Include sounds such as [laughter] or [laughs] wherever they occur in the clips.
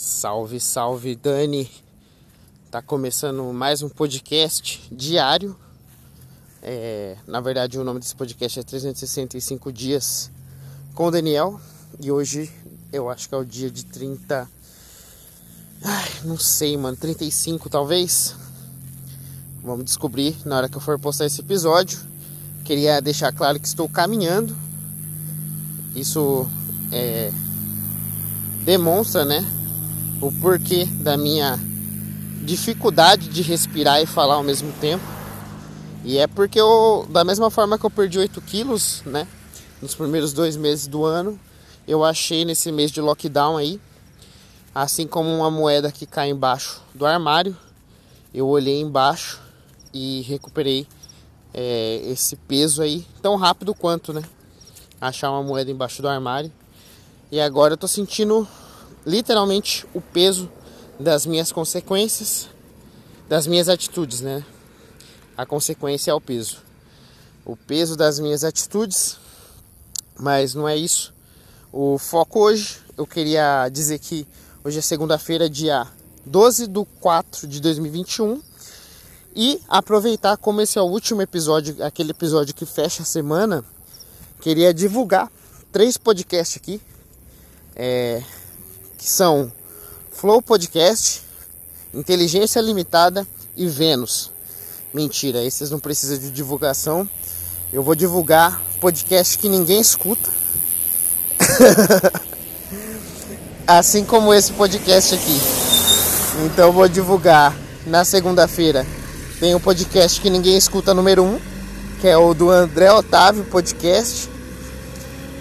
Salve, salve, Dani. Tá começando mais um podcast diário. É, na verdade, o nome desse podcast é 365 dias com o Daniel. E hoje eu acho que é o dia de 30. Ai, não sei, mano. 35 talvez. Vamos descobrir na hora que eu for postar esse episódio. Queria deixar claro que estou caminhando. Isso é, demonstra, né? O porquê da minha dificuldade de respirar e falar ao mesmo tempo. E é porque eu, da mesma forma que eu perdi 8 quilos, né? Nos primeiros dois meses do ano, eu achei nesse mês de lockdown aí, assim como uma moeda que cai embaixo do armário, eu olhei embaixo e recuperei é, esse peso aí tão rápido quanto, né? Achar uma moeda embaixo do armário. E agora eu tô sentindo literalmente o peso das minhas consequências, das minhas atitudes, né? A consequência é o peso. O peso das minhas atitudes, mas não é isso. O foco hoje, eu queria dizer que hoje é segunda-feira, dia 12 de 4 de 2021 e aproveitar como esse é o último episódio, aquele episódio que fecha a semana, queria divulgar três podcasts aqui, é, que são Flow Podcast, Inteligência Limitada e Vênus. Mentira, esses não precisam de divulgação. Eu vou divulgar podcast que ninguém escuta. [laughs] assim como esse podcast aqui. Então vou divulgar na segunda-feira tem o um podcast que ninguém escuta número 1, um, que é o do André Otávio Podcast.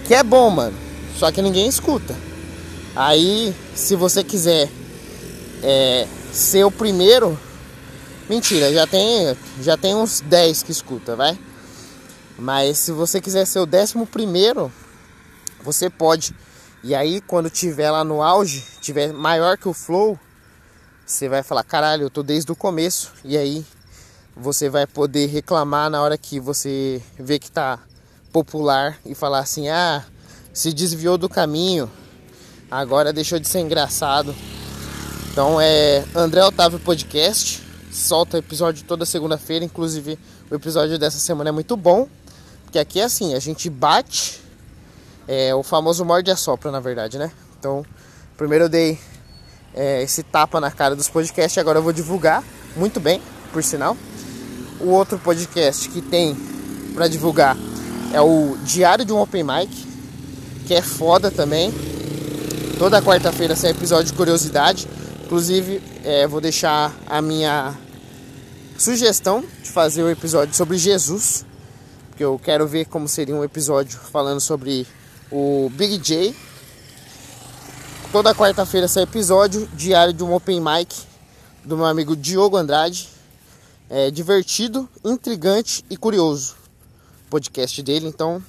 Que é bom, mano. Só que ninguém escuta. Aí, se você quiser é, ser o primeiro, mentira, já tem, já tem uns 10 que escuta, vai. Mas se você quiser ser o décimo primeiro, você pode. E aí, quando tiver lá no auge, tiver maior que o flow, você vai falar: caralho, eu tô desde o começo. E aí, você vai poder reclamar na hora que você vê que tá popular e falar assim: ah, se desviou do caminho, agora deixou de ser engraçado. Então é André Otávio Podcast, solta episódio toda segunda-feira, inclusive o episódio dessa semana é muito bom, porque aqui é assim, a gente bate, é o famoso morde a sopra na verdade, né? Então, primeiro eu dei é, esse tapa na cara dos podcasts, agora eu vou divulgar, muito bem, por sinal o outro podcast que tem para divulgar é o Diário de um Open Mic, que é foda também. Toda quarta-feira sai episódio de curiosidade. Inclusive, é, vou deixar a minha sugestão de fazer um episódio sobre Jesus, porque eu quero ver como seria um episódio falando sobre o Big J. Toda quarta-feira sai episódio diário de um Open Mic do meu amigo Diogo Andrade é, divertido, intrigante e curioso. Podcast dele, então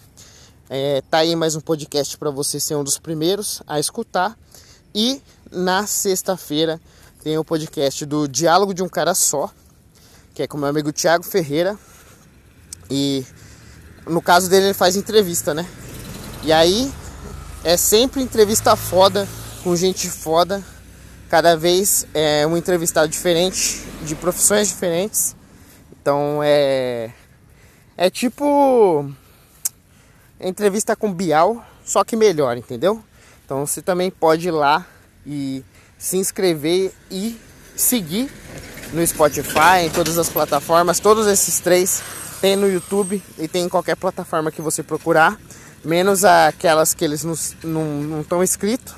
é, tá aí mais um podcast para você ser um dos primeiros a escutar. E na sexta-feira tem o podcast do Diálogo de um Cara Só, que é com meu amigo Thiago Ferreira. E no caso dele ele faz entrevista, né? E aí é sempre entrevista foda, com gente foda. Cada vez é um entrevistado diferente, de profissões diferentes. Então é é tipo entrevista com Bial, só que melhor, entendeu? Então você também pode ir lá e se inscrever e seguir no Spotify, em todas as plataformas, todos esses três tem no YouTube e tem em qualquer plataforma que você procurar, menos aquelas que eles não estão inscritos.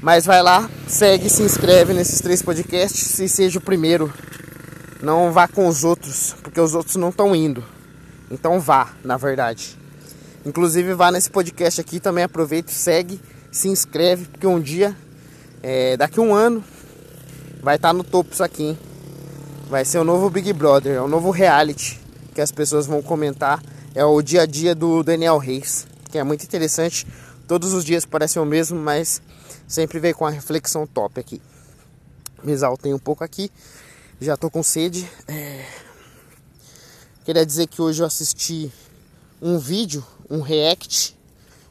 Mas vai lá, segue, se inscreve nesses três podcasts e seja o primeiro. Não vá com os outros, porque os outros não estão indo. Então vá, na verdade. Inclusive vá nesse podcast aqui também, aproveita, segue, se inscreve, porque um dia, é, daqui um ano, vai estar tá no topo isso aqui. Hein? Vai ser o novo Big Brother, é o novo reality que as pessoas vão comentar. É o dia a dia do Daniel Reis, que é muito interessante. Todos os dias parecem o mesmo, mas sempre vem com a reflexão top aqui. Me exaltei um pouco aqui, já tô com sede. É... Queria dizer que hoje eu assisti um vídeo, um react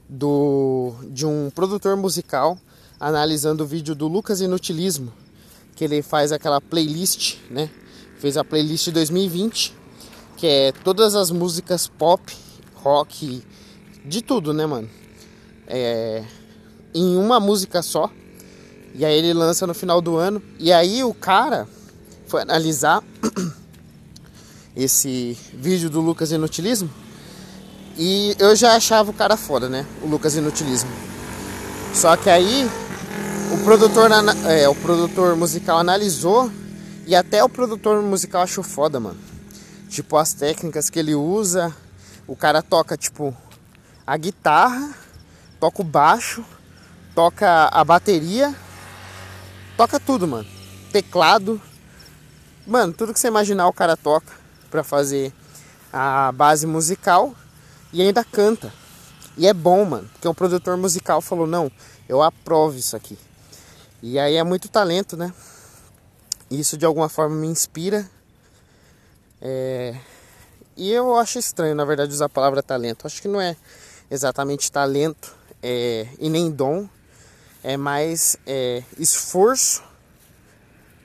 do de um produtor musical analisando o vídeo do Lucas Inutilismo, que ele faz aquela playlist, né? Fez a playlist 2020, que é todas as músicas pop, rock, de tudo, né, mano? É, em uma música só. E aí ele lança no final do ano. E aí o cara foi analisar [clears throat] esse vídeo do Lucas Inutilismo. E eu já achava o cara foda, né? O Lucas Inutilismo. Só que aí o produtor, é, o produtor musical analisou e até o produtor musical achou foda, mano. Tipo, as técnicas que ele usa. O cara toca, tipo, a guitarra, toca o baixo, toca a bateria, toca tudo, mano. Teclado. Mano, tudo que você imaginar o cara toca pra fazer a base musical e ainda canta. E é bom, mano, porque um produtor musical falou: "Não, eu aprovo isso aqui". E aí é muito talento, né? Isso de alguma forma me inspira. É... E eu acho estranho, na verdade, usar a palavra talento. Acho que não é exatamente talento é... e nem dom. É mais é... esforço,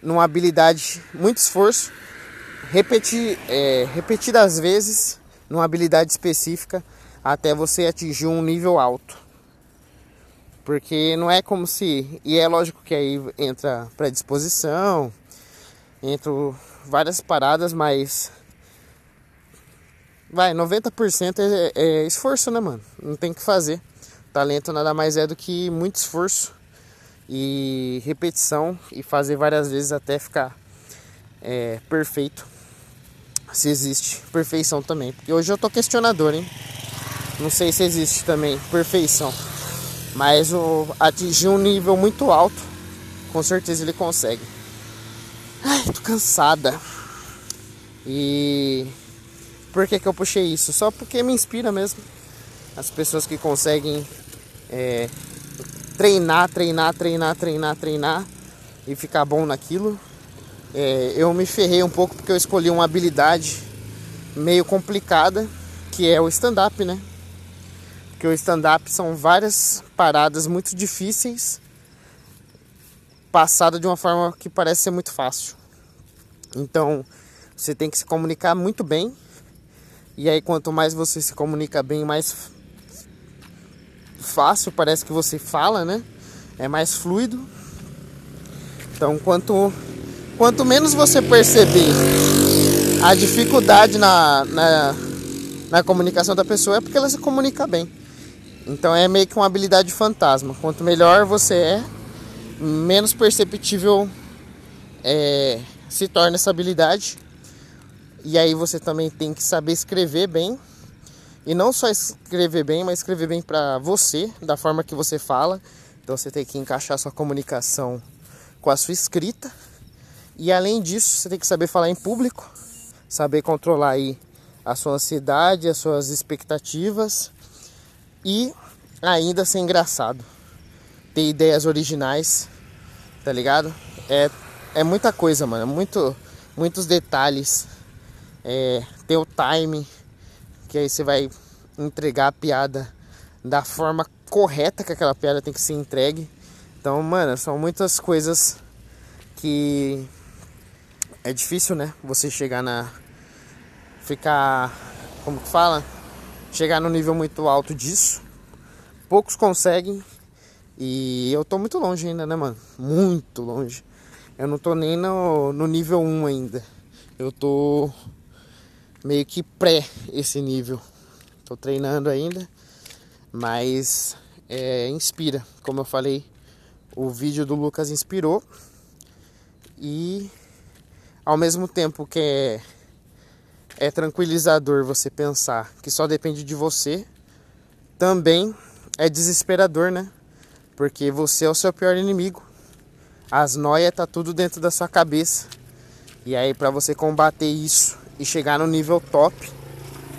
numa habilidade, muito esforço, repetir, é... repetidas vezes, numa habilidade específica, até você atingir um nível alto. Porque não é como se. E é lógico que aí entra predisposição, entra várias paradas, mas. Vai, 90% é, é esforço, né, mano? Não tem o que fazer. Talento nada mais é do que muito esforço e repetição e fazer várias vezes até ficar é, perfeito. Se existe perfeição também. Porque hoje eu tô questionador, hein? Não sei se existe também perfeição. Mas o, atingir um nível muito alto, com certeza ele consegue. Ai, tô cansada. E por que, que eu puxei isso? Só porque me inspira mesmo. As pessoas que conseguem é, treinar, treinar, treinar, treinar, treinar e ficar bom naquilo. É, eu me ferrei um pouco porque eu escolhi uma habilidade meio complicada, que é o stand-up, né? Porque o stand-up são várias paradas muito difíceis passada de uma forma que parece ser muito fácil. Então, você tem que se comunicar muito bem. E aí quanto mais você se comunica bem, mais fácil parece que você fala, né? É mais fluido. Então, quanto quanto menos você perceber a dificuldade na, na, na comunicação da pessoa, é porque ela se comunica bem. Então é meio que uma habilidade fantasma. Quanto melhor você é, menos perceptível é, se torna essa habilidade. E aí você também tem que saber escrever bem. E não só escrever bem, mas escrever bem para você, da forma que você fala. Então você tem que encaixar sua comunicação com a sua escrita. E além disso, você tem que saber falar em público, saber controlar aí a sua ansiedade, as suas expectativas e ainda ser engraçado. Ter ideias originais, tá ligado? É, é muita coisa, mano. É muito, muitos detalhes. É, ter o time, que aí você vai entregar a piada da forma correta que aquela piada tem que ser entregue. Então, mano, são muitas coisas que é difícil, né? Você chegar na. Ficar. Como que fala? chegar no nível muito alto disso. Poucos conseguem. E eu tô muito longe ainda, né, mano? Muito longe. Eu não tô nem no, no nível 1 ainda. Eu tô meio que pré esse nível. Tô treinando ainda. Mas é, inspira. Como eu falei, o vídeo do Lucas inspirou. E ao mesmo tempo que é é tranquilizador você pensar que só depende de você, também é desesperador, né? Porque você é o seu pior inimigo. As noias tá tudo dentro da sua cabeça. E aí para você combater isso e chegar no nível top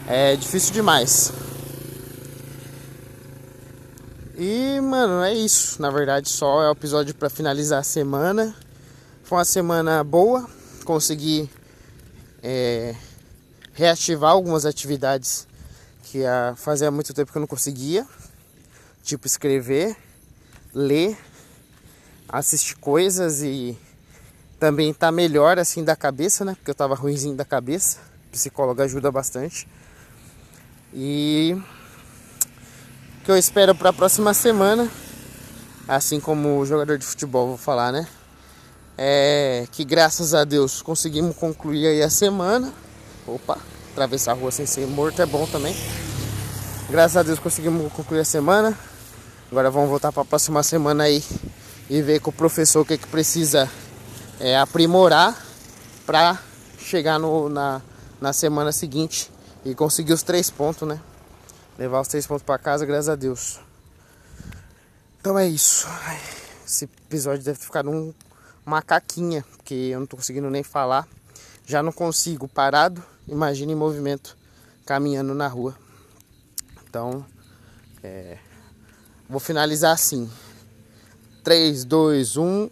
é difícil demais. E, mano, é isso. Na verdade, só é o episódio para finalizar a semana. Foi uma semana boa. Consegui é, reativar algumas atividades que fazia muito tempo que eu não conseguia, tipo escrever, ler assistir coisas e também tá melhor assim da cabeça, né? Porque eu tava ruimzinho da cabeça. O psicólogo ajuda bastante. E o que eu espero para a próxima semana, assim como o jogador de futebol vou falar, né? É que graças a Deus conseguimos concluir aí a semana. Opa, atravessar a rua sem ser morto é bom também. Graças a Deus conseguimos concluir a semana. Agora vamos voltar para a próxima semana aí e ver com o professor o que, que precisa é, aprimorar para chegar no, na, na semana seguinte e conseguir os três pontos, né? Levar os três pontos para casa, graças a Deus. Então é isso. Esse episódio deve ficar num macaquinha, porque eu não tô conseguindo nem falar. Já não consigo parado. Imagina em movimento, caminhando na rua. Então, é, vou finalizar assim. 3, 2, 1.